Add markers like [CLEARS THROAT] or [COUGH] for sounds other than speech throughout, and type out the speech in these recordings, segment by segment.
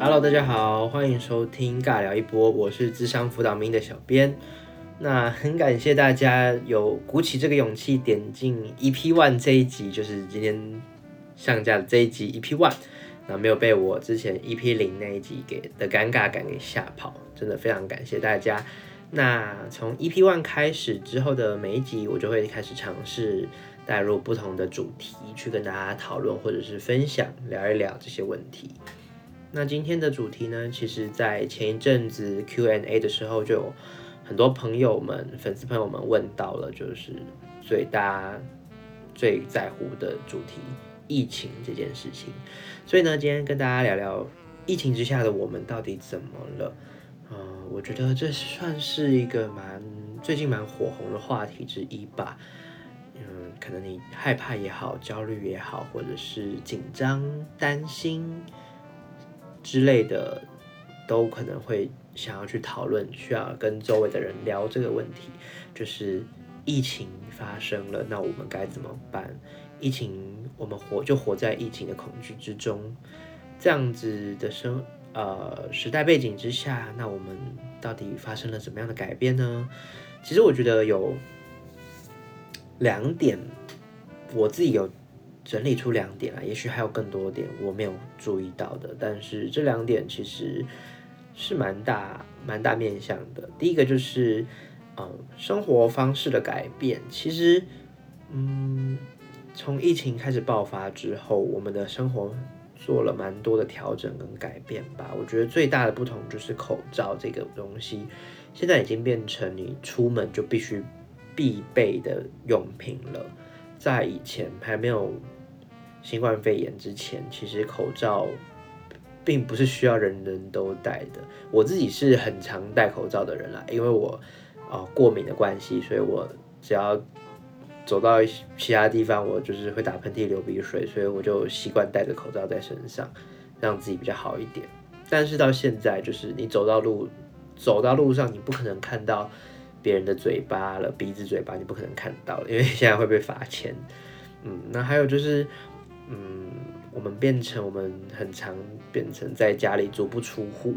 Hello，大家好，欢迎收听尬聊一波，我是智商辅导名的小编。那很感谢大家有鼓起这个勇气点进 EP One 这一集，就是今天上架的这一集 EP One，那没有被我之前 EP 零那一集给的尴尬感给吓跑，真的非常感谢大家。那从 EP One 开始之后的每一集，我就会开始尝试带入不同的主题，去跟大家讨论或者是分享，聊一聊这些问题。那今天的主题呢，其实在前一阵子 Q&A 的时候，就有很多朋友们、粉丝朋友们问到了，就是最大最在乎的主题——疫情这件事情。所以呢，今天跟大家聊聊疫情之下的我们到底怎么了。我觉得这算是一个蛮最近蛮火红的话题之一吧。嗯，可能你害怕也好，焦虑也好，或者是紧张、担心。之类的，都可能会想要去讨论，需要跟周围的人聊这个问题，就是疫情发生了，那我们该怎么办？疫情，我们活就活在疫情的恐惧之中，这样子的生呃时代背景之下，那我们到底发生了怎么样的改变呢？其实我觉得有两点，我自己有。整理出两点啊，也许还有更多点我没有注意到的，但是这两点其实是蛮大蛮大面向的。第一个就是，嗯，生活方式的改变。其实，嗯，从疫情开始爆发之后，我们的生活做了蛮多的调整跟改变吧。我觉得最大的不同就是口罩这个东西，现在已经变成你出门就必须必备的用品了。在以前还没有新冠肺炎之前，其实口罩并不是需要人人都戴的。我自己是很常戴口罩的人啦，因为我啊过敏的关系，所以我只要走到其他地方，我就是会打喷嚏、流鼻水，所以我就习惯戴着口罩在身上，让自己比较好一点。但是到现在，就是你走到路走到路上，你不可能看到。别人的嘴巴了，鼻子、嘴巴你不可能看到了，因为现在会被罚钱。嗯，那还有就是，嗯，我们变成我们很常变成在家里足不出户，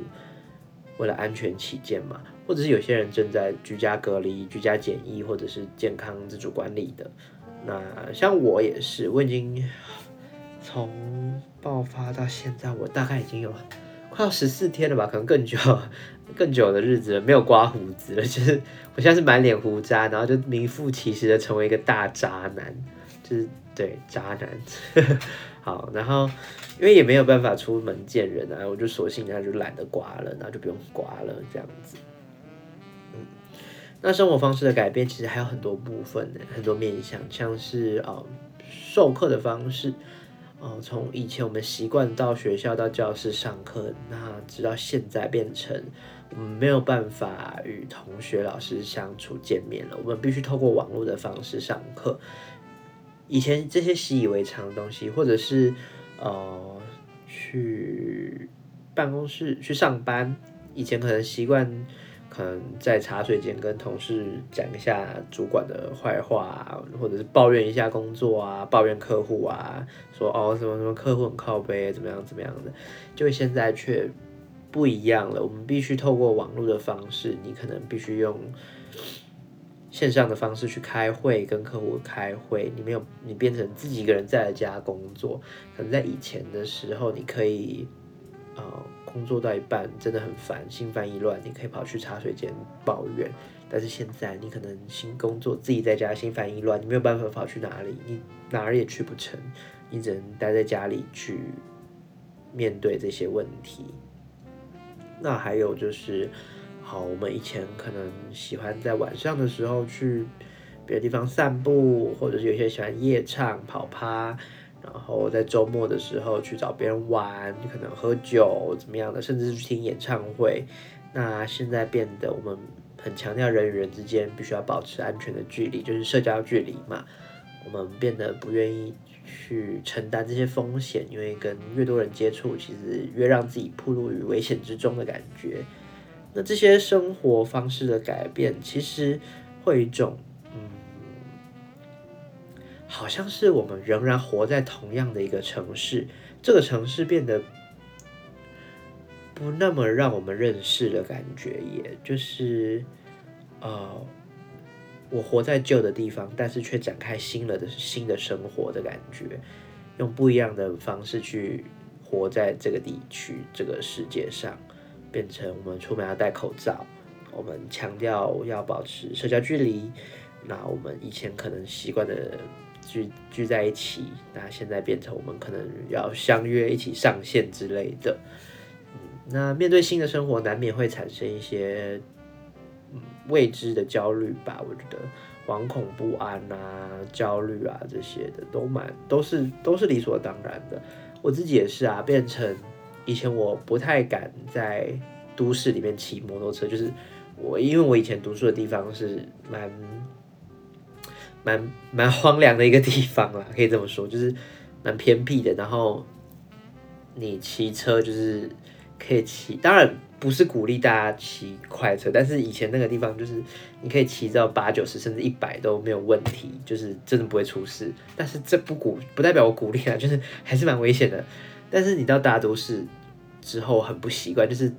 为了安全起见嘛，或者是有些人正在居家隔离、居家检疫，或者是健康自主管理的。那像我也是，我已经从爆发到现在，我大概已经有快要十四天了吧，可能更久。[LAUGHS] 更久的日子了，没有刮胡子了，就是我现在是满脸胡渣，然后就名副其实的成为一个大渣男，就是对渣男。[LAUGHS] 好，然后因为也没有办法出门见人啊，我就索性那就懒得刮了，然后就不用刮了这样子。那生活方式的改变其实还有很多部分的，很多面向，像是呃授课的方式。哦，从以前我们习惯到学校到教室上课，那直到现在变成我们没有办法与同学老师相处见面了，我们必须透过网络的方式上课。以前这些习以为常的东西，或者是呃去办公室去上班，以前可能习惯。可能在茶水间跟同事讲一下主管的坏话，或者是抱怨一下工作啊，抱怨客户啊，说哦什么什么客户很靠背，怎么样怎么样的，就现在却不一样了。我们必须透过网络的方式，你可能必须用线上的方式去开会，跟客户开会。你没有，你变成自己一个人在家工作。可能在以前的时候，你可以哦。工作到一半真的很烦，心烦意乱，你可以跑去茶水间抱怨。但是现在你可能新工作，自己在家心烦意乱，你没有办法跑去哪里，你哪儿也去不成，你只能待在家里去面对这些问题。那还有就是，好，我们以前可能喜欢在晚上的时候去别的地方散步，或者是有些喜欢夜唱跑趴。然后在周末的时候去找别人玩，可能喝酒怎么样的，甚至是去听演唱会。那现在变得我们很强调人与人之间必须要保持安全的距离，就是社交距离嘛。我们变得不愿意去承担这些风险，因为跟越多人接触，其实越让自己暴露于危险之中的感觉。那这些生活方式的改变，其实会一种。好像是我们仍然活在同样的一个城市，这个城市变得不那么让我们认识的感觉，也就是呃，我活在旧的地方，但是却展开新了的新的生活的感觉，用不一样的方式去活在这个地区、这个世界上，变成我们出门要戴口罩，我们强调要保持社交距离。那我们以前可能习惯的聚聚在一起，那现在变成我们可能要相约一起上线之类的。嗯，那面对新的生活，难免会产生一些未知的焦虑吧。我觉得惶恐不安啊、焦虑啊这些的都蛮都是都是理所当然的。我自己也是啊，变成以前我不太敢在都市里面骑摩托车，就是我因为我以前读书的地方是蛮。蛮蛮荒凉的一个地方啦，可以这么说，就是蛮偏僻的。然后你骑车就是可以骑，当然不是鼓励大家骑快车，但是以前那个地方就是你可以骑到八九十甚至一百都没有问题，就是真的不会出事。但是这不鼓不代表我鼓励啊，就是还是蛮危险的。但是你到大都市之后很不习惯，就是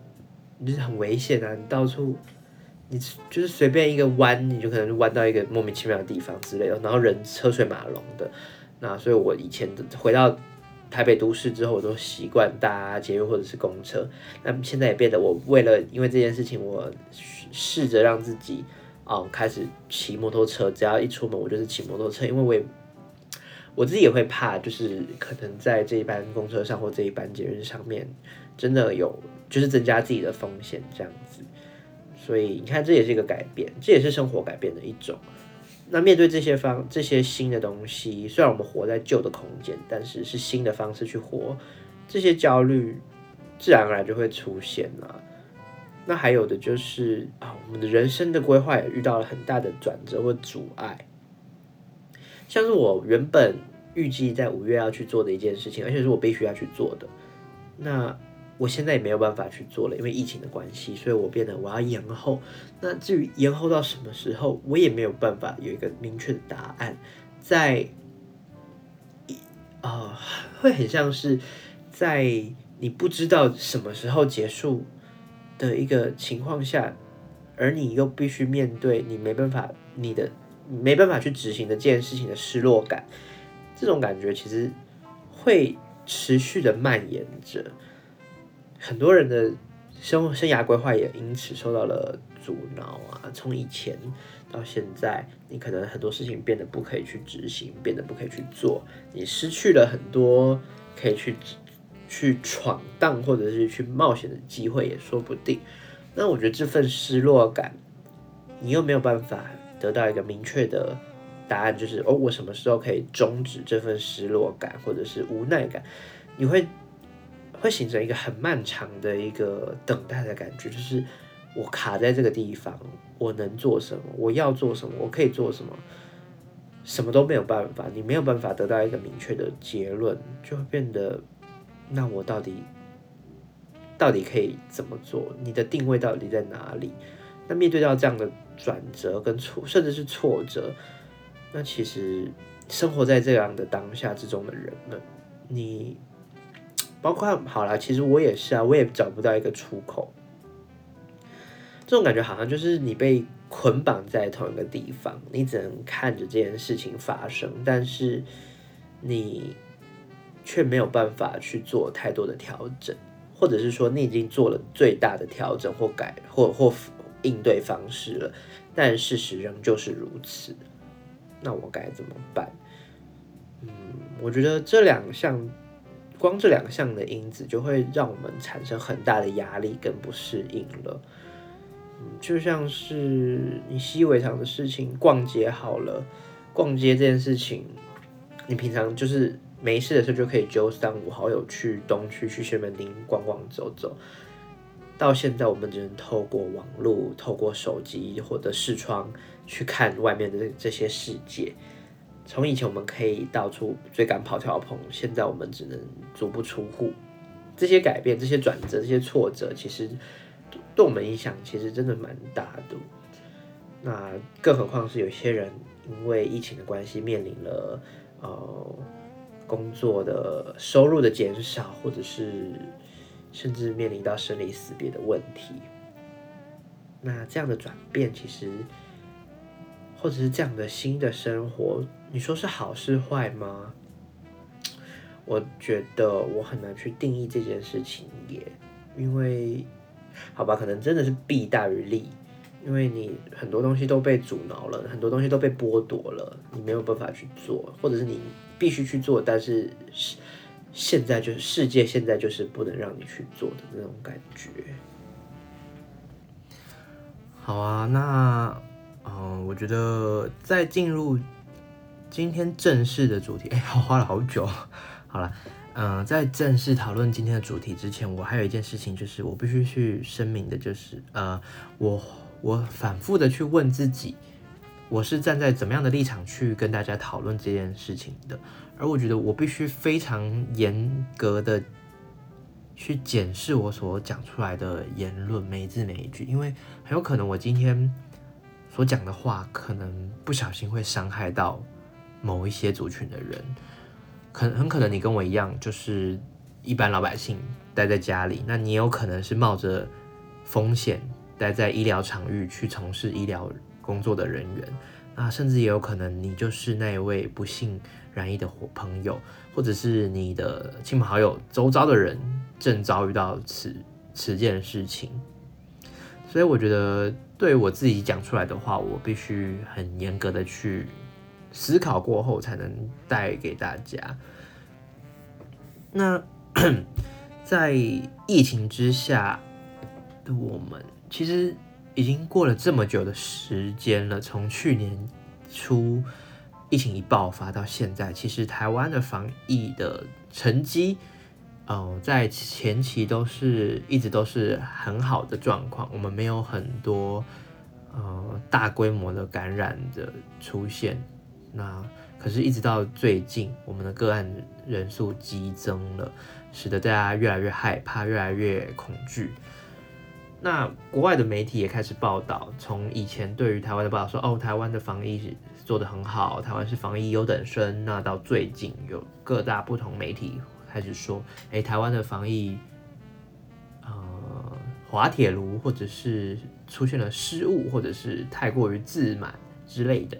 就是很危险啊，你到处。你就是随便一个弯，你就可能弯到一个莫名其妙的地方之类的，然后人车水马龙的。那所以我以前的回到台北都市之后，我都习惯搭捷运或者是公车。那现在也变得，我为了因为这件事情，我试着让自己哦开始骑摩托车。只要一出门，我就是骑摩托车，因为我也我自己也会怕，就是可能在这一班公车上或这一班捷运上面，真的有就是增加自己的风险这样。所以你看，这也是一个改变，这也是生活改变的一种。那面对这些方这些新的东西，虽然我们活在旧的空间，但是是新的方式去活，这些焦虑自然而然就会出现了。那还有的就是啊，我们的人生的规划也遇到了很大的转折或阻碍，像是我原本预计在五月要去做的一件事情，而且是我必须要去做的，那。我现在也没有办法去做了，因为疫情的关系，所以我变得我要延后。那至于延后到什么时候，我也没有办法有一个明确的答案。在，啊，会很像是在你不知道什么时候结束的一个情况下，而你又必须面对你没办法，你的没办法去执行的这件事情的失落感，这种感觉其实会持续的蔓延着。很多人的生生涯规划也因此受到了阻挠啊！从以前到现在，你可能很多事情变得不可以去执行，变得不可以去做，你失去了很多可以去去闯荡或者是去冒险的机会，也说不定。那我觉得这份失落感，你又没有办法得到一个明确的答案，就是哦，我什么时候可以终止这份失落感或者是无奈感？你会。会形成一个很漫长的一个等待的感觉，就是我卡在这个地方，我能做什么？我要做什么？我可以做什么？什么都没有办法，你没有办法得到一个明确的结论，就会变得，那我到底到底可以怎么做？你的定位到底在哪里？那面对到这样的转折跟挫，甚至是挫折，那其实生活在这样的当下之中的人们，你。包括好了，其实我也是啊，我也找不到一个出口。这种感觉好像就是你被捆绑在同一个地方，你只能看着这件事情发生，但是你却没有办法去做太多的调整，或者是说你已经做了最大的调整或改或或应对方式了，但事实仍旧是如此。那我该怎么办？嗯，我觉得这两项。光这两项的因子就会让我们产生很大的压力跟不适应了。嗯，就像是你习以为常的事情，逛街好了，逛街这件事情，你平常就是没事的时候就可以揪三五好友去东区、去西门町逛逛走走。到现在，我们只能透过网络、透过手机或者视窗去看外面的这些世界。从以前我们可以到处追赶跑跳碰，现在我们只能足不出户。这些改变、这些转折、这些挫折，其实对我们影响其实真的蛮大的。那更何况是有些人因为疫情的关系面临了呃工作的收入的减少，或者是甚至面临到生离死别的问题。那这样的转变，其实或者是这样的新的生活，你说是好是坏吗？我觉得我很难去定义这件事情，也因为好吧，可能真的是弊大于利，因为你很多东西都被阻挠了，很多东西都被剥夺了，你没有办法去做，或者是你必须去做，但是现在就是世界现在就是不能让你去做的那种感觉。好啊，那嗯，我觉得在进入今天正式的主题，[LAUGHS] 哎，我花了好久。[LAUGHS] 好了，嗯，在正式讨论今天的主题之前，我还有一件事情，就是我必须去声明的，就是呃，我我反复的去问自己，我是站在怎么样的立场去跟大家讨论这件事情的，而我觉得我必须非常严格的。去检视我所讲出来的言论，每一字每一句，因为很有可能我今天所讲的话，可能不小心会伤害到某一些族群的人。可很可能你跟我一样，就是一般老百姓待在家里，那你有可能是冒着风险待在医疗场域去从事医疗工作的人员，那甚至也有可能你就是那一位不幸染疫的伙朋友，或者是你的亲朋好友周遭的人。正遭遇到此此件事情，所以我觉得对我自己讲出来的话，我必须很严格的去思考过后，才能带给大家。那 [CLEARS THROAT] 在疫情之下的我们，其实已经过了这么久的时间了，从去年初疫情一爆发到现在，其实台湾的防疫的成绩。嗯，在前期都是一直都是很好的状况，我们没有很多呃大规模的感染的出现。那可是，一直到最近，我们的个案人数激增了，使得大家越来越害怕，越来越恐惧。那国外的媒体也开始报道，从以前对于台湾的报道说，哦，台湾的防疫做得很好，台湾是防疫优等生。那到最近，有各大不同媒体。开始说，哎，台湾的防疫，呃，滑铁卢，或者是出现了失误，或者是太过于自满之类的。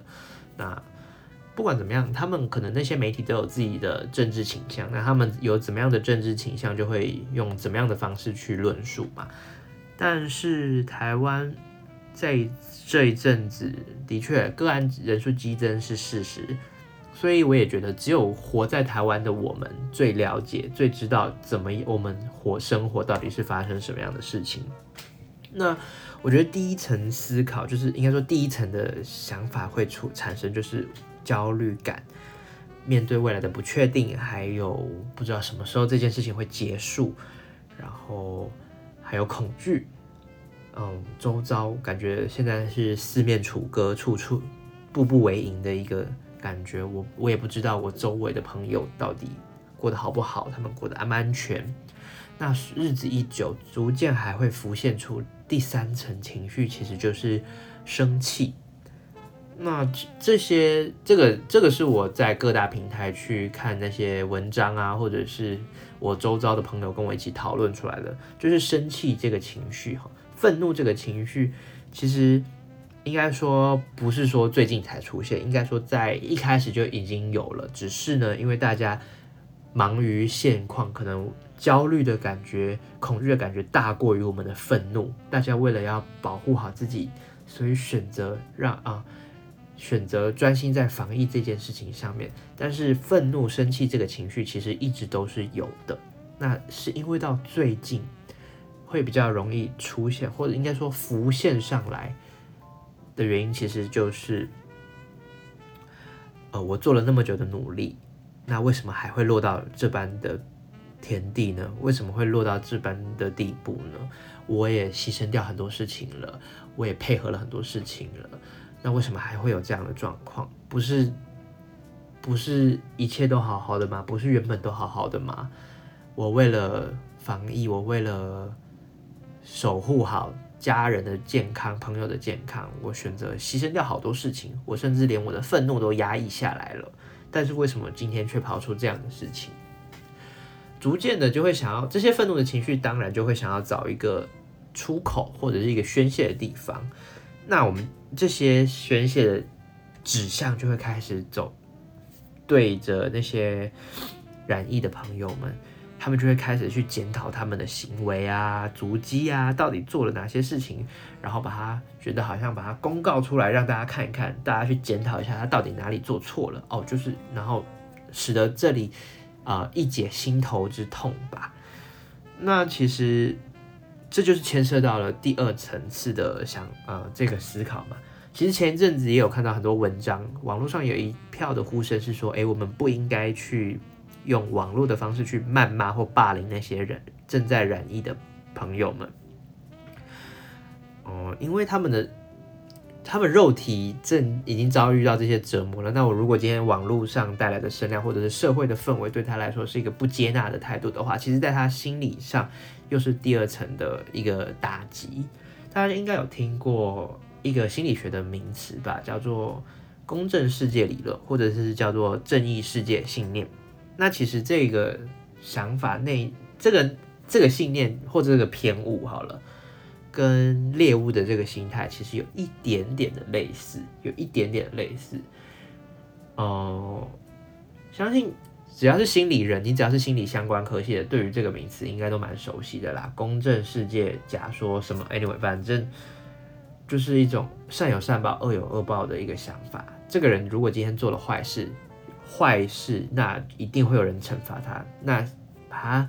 那不管怎么样，他们可能那些媒体都有自己的政治倾向，那他们有怎么样的政治倾向，就会用怎么样的方式去论述嘛。但是台湾在这一阵子的确个案人数激增是事实。所以我也觉得，只有活在台湾的我们最了解、最知道怎么我们活生活到底是发生什么样的事情。那我觉得第一层思考，就是应该说第一层的想法会出产生，就是焦虑感，面对未来的不确定，还有不知道什么时候这件事情会结束，然后还有恐惧。嗯，周遭感觉现在是四面楚歌、处处步步为营的一个。感觉我我也不知道我周围的朋友到底过得好不好，他们过得安不安全。那日子一久，逐渐还会浮现出第三层情绪，其实就是生气。那这些这个这个是我在各大平台去看那些文章啊，或者是我周遭的朋友跟我一起讨论出来的，就是生气这个情绪哈，愤怒这个情绪，其实。应该说不是说最近才出现，应该说在一开始就已经有了，只是呢，因为大家忙于现况，可能焦虑的感觉、恐惧的感觉大过于我们的愤怒，大家为了要保护好自己，所以选择让啊选择专心在防疫这件事情上面。但是愤怒、生气这个情绪其实一直都是有的，那是因为到最近会比较容易出现，或者应该说浮现上来。的原因其实就是，呃，我做了那么久的努力，那为什么还会落到这般的田地呢？为什么会落到这般的地步呢？我也牺牲掉很多事情了，我也配合了很多事情了，那为什么还会有这样的状况？不是，不是一切都好好的吗？不是原本都好好的吗？我为了防疫，我为了守护好。家人的健康，朋友的健康，我选择牺牲掉好多事情，我甚至连我的愤怒都压抑下来了。但是为什么今天却跑出这样的事情？逐渐的就会想要这些愤怒的情绪，当然就会想要找一个出口或者是一个宣泄的地方。那我们这些宣泄的指向就会开始走，对着那些染疫的朋友们，他们就会开始去检讨他们的行为啊、足迹啊，到底做了哪些事情，然后把它觉得好像把它公告出来，让大家看一看，大家去检讨一下他到底哪里做错了哦，就是然后使得这里。啊，一解心头之痛吧。那其实这就是牵涉到了第二层次的想呃这个思考嘛。其实前一阵子也有看到很多文章，网络上有一票的呼声是说，哎，我们不应该去用网络的方式去谩骂或霸凌那些人正在染疫的朋友们。哦，因为他们的。他们肉体正已经遭遇到这些折磨了，那我如果今天网络上带来的声量，或者是社会的氛围对他来说是一个不接纳的态度的话，其实在他心理上又是第二层的一个打击。大家应该有听过一个心理学的名词吧，叫做公正世界理论，或者是叫做正义世界信念。那其实这个想法内，这个这个信念或者这个偏误，好了。跟猎物的这个心态其实有一点点的类似，有一点点类似。哦，相信只要是心理人，你只要是心理相关科系的，对于这个名词应该都蛮熟悉的啦。公正世界假说什么？Anyway，反正就是一种善有善报、恶有恶报的一个想法。这个人如果今天做了坏事，坏事那一定会有人惩罚他。那他。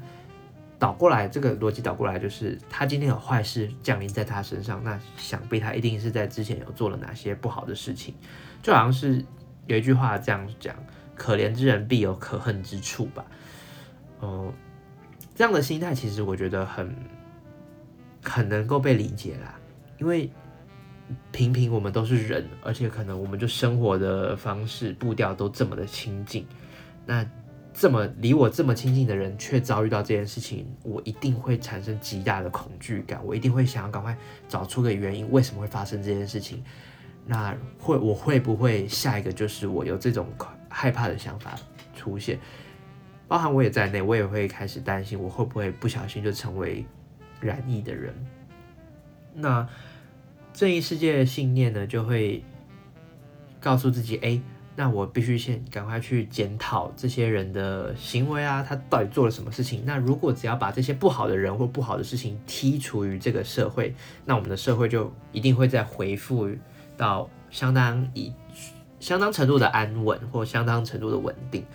倒过来，这个逻辑倒过来就是，他今天有坏事降临在他身上，那想必他一定是在之前有做了哪些不好的事情，就好像是有一句话这样讲：“可怜之人必有可恨之处”吧。哦，这样的心态其实我觉得很很能够被理解啦，因为平平我们都是人，而且可能我们就生活的方式步调都这么的亲近，那。这么离我这么亲近的人，却遭遇到这件事情，我一定会产生极大的恐惧感。我一定会想要赶快找出个原因，为什么会发生这件事情？那会我会不会下一个就是我有这种恐害怕的想法出现？包含我也在内，我也会开始担心，我会不会不小心就成为染疫的人？那正义世界的信念呢，就会告诉自己：哎。那我必须先赶快去检讨这些人的行为啊，他到底做了什么事情？那如果只要把这些不好的人或不好的事情剔除于这个社会，那我们的社会就一定会再回复到相当以相当程度的安稳或相当程度的稳定。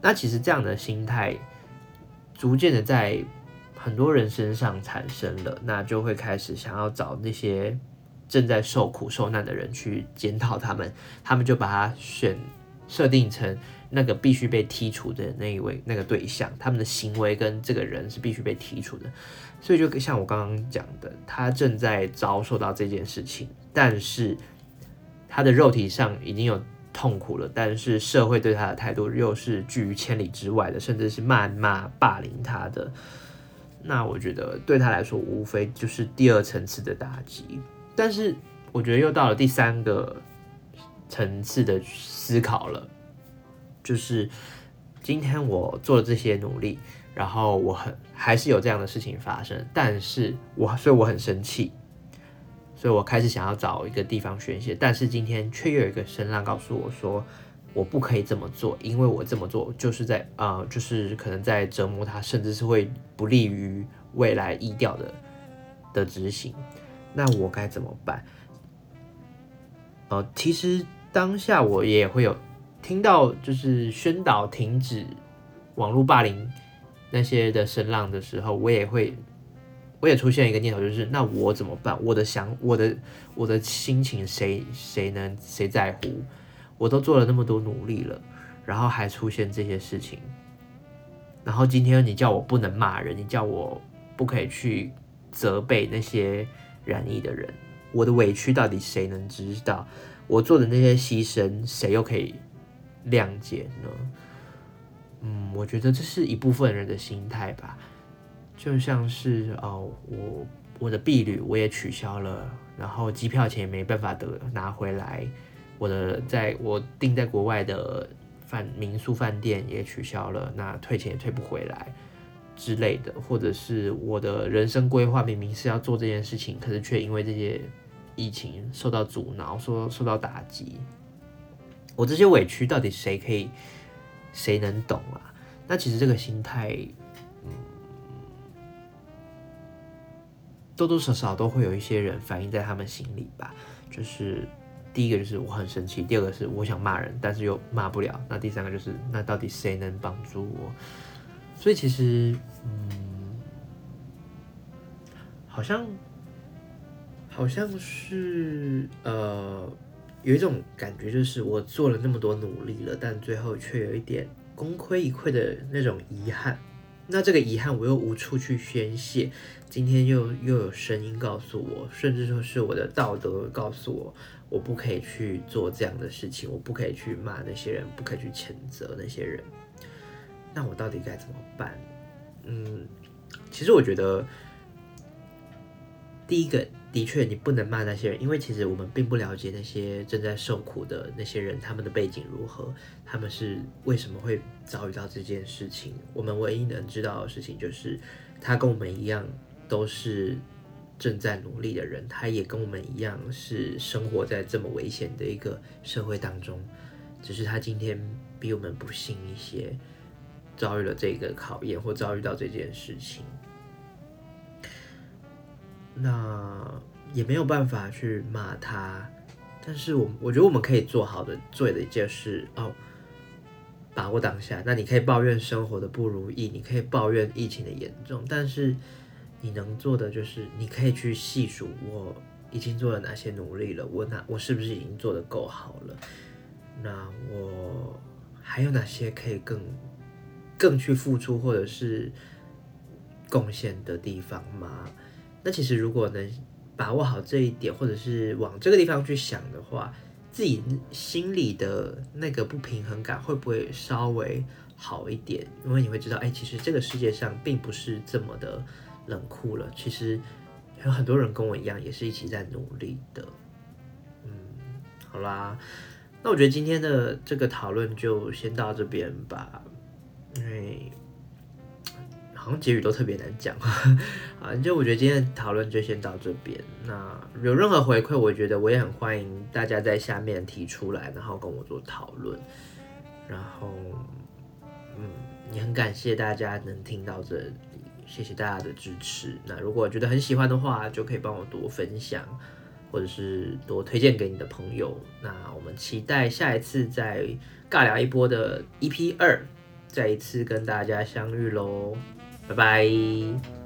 那其实这样的心态逐渐的在很多人身上产生了，那就会开始想要找那些。正在受苦受难的人去检讨他们，他们就把他选设定成那个必须被剔除的那一位那个对象，他们的行为跟这个人是必须被剔除的。所以就像我刚刚讲的，他正在遭受到这件事情，但是他的肉体上已经有痛苦了，但是社会对他的态度又是拒于千里之外的，甚至是谩骂霸凌他的。那我觉得对他来说，无非就是第二层次的打击。但是我觉得又到了第三个层次的思考了，就是今天我做了这些努力，然后我很还是有这样的事情发生，但是我所以我很生气，所以我开始想要找一个地方宣泄，但是今天却又有一个声浪告诉我说，我不可以这么做，因为我这么做就是在啊，就是可能在折磨他，甚至是会不利于未来意调的的执行。那我该怎么办？呃，其实当下我也会有听到，就是宣导停止网络霸凌那些的声浪的时候，我也会，我也出现一个念头，就是那我怎么办？我的想，我的我的心情，谁谁能谁在乎？我都做了那么多努力了，然后还出现这些事情，然后今天你叫我不能骂人，你叫我不可以去责备那些。染疫的人，我的委屈到底谁能知道？我做的那些牺牲，谁又可以谅解呢？嗯，我觉得这是一部分人的心态吧。就像是哦，我我的婢旅我也取消了，然后机票钱也没办法得拿回来，我的在我订在国外的饭民宿饭店也取消了，那退钱也退不回来之类的，或者是我的人生规划明明是要做这件事情，可是却因为这些疫情受到阻挠，说受到打击。我这些委屈到底谁可以谁能懂啊？那其实这个心态，多多少少都会有一些人反映在他们心里吧。就是第一个就是我很生气，第二个是我想骂人，但是又骂不了。那第三个就是那到底谁能帮助我？所以其实，嗯，好像好像是呃。有一种感觉，就是我做了那么多努力了，但最后却有一点功亏一篑的那种遗憾。那这个遗憾我又无处去宣泄。今天又又有声音告诉我，甚至说是我的道德告诉我，我不可以去做这样的事情，我不可以去骂那些人，不可以去谴责那些人。那我到底该怎么办？嗯，其实我觉得第一个。的确，你不能骂那些人，因为其实我们并不了解那些正在受苦的那些人，他们的背景如何，他们是为什么会遭遇到这件事情。我们唯一能知道的事情就是，他跟我们一样都是正在努力的人，他也跟我们一样是生活在这么危险的一个社会当中，只是他今天比我们不幸一些，遭遇了这个考验或遭遇到这件事情。那也没有办法去骂他，但是我我觉得我们可以做好的做的一件事哦，把握当下。那你可以抱怨生活的不如意，你可以抱怨疫情的严重，但是你能做的就是你可以去细数我已经做了哪些努力了，我哪我是不是已经做的够好了？那我还有哪些可以更更去付出或者是贡献的地方吗？那其实如果能把握好这一点，或者是往这个地方去想的话，自己心里的那个不平衡感会不会稍微好一点？因为你会知道，哎，其实这个世界上并不是这么的冷酷了。其实有很多人跟我一样，也是一起在努力的。嗯，好啦，那我觉得今天的这个讨论就先到这边吧，因为。好像结语都特别难讲 [LAUGHS] 啊，就我觉得今天的讨论就先到这边。那有任何回馈，我觉得我也很欢迎大家在下面提出来，然后跟我做讨论。然后，嗯，也很感谢大家能听到这里，谢谢大家的支持。那如果觉得很喜欢的话，就可以帮我多分享，或者是多推荐给你的朋友。那我们期待下一次再尬聊一波的 EP 二，再一次跟大家相遇喽。拜拜。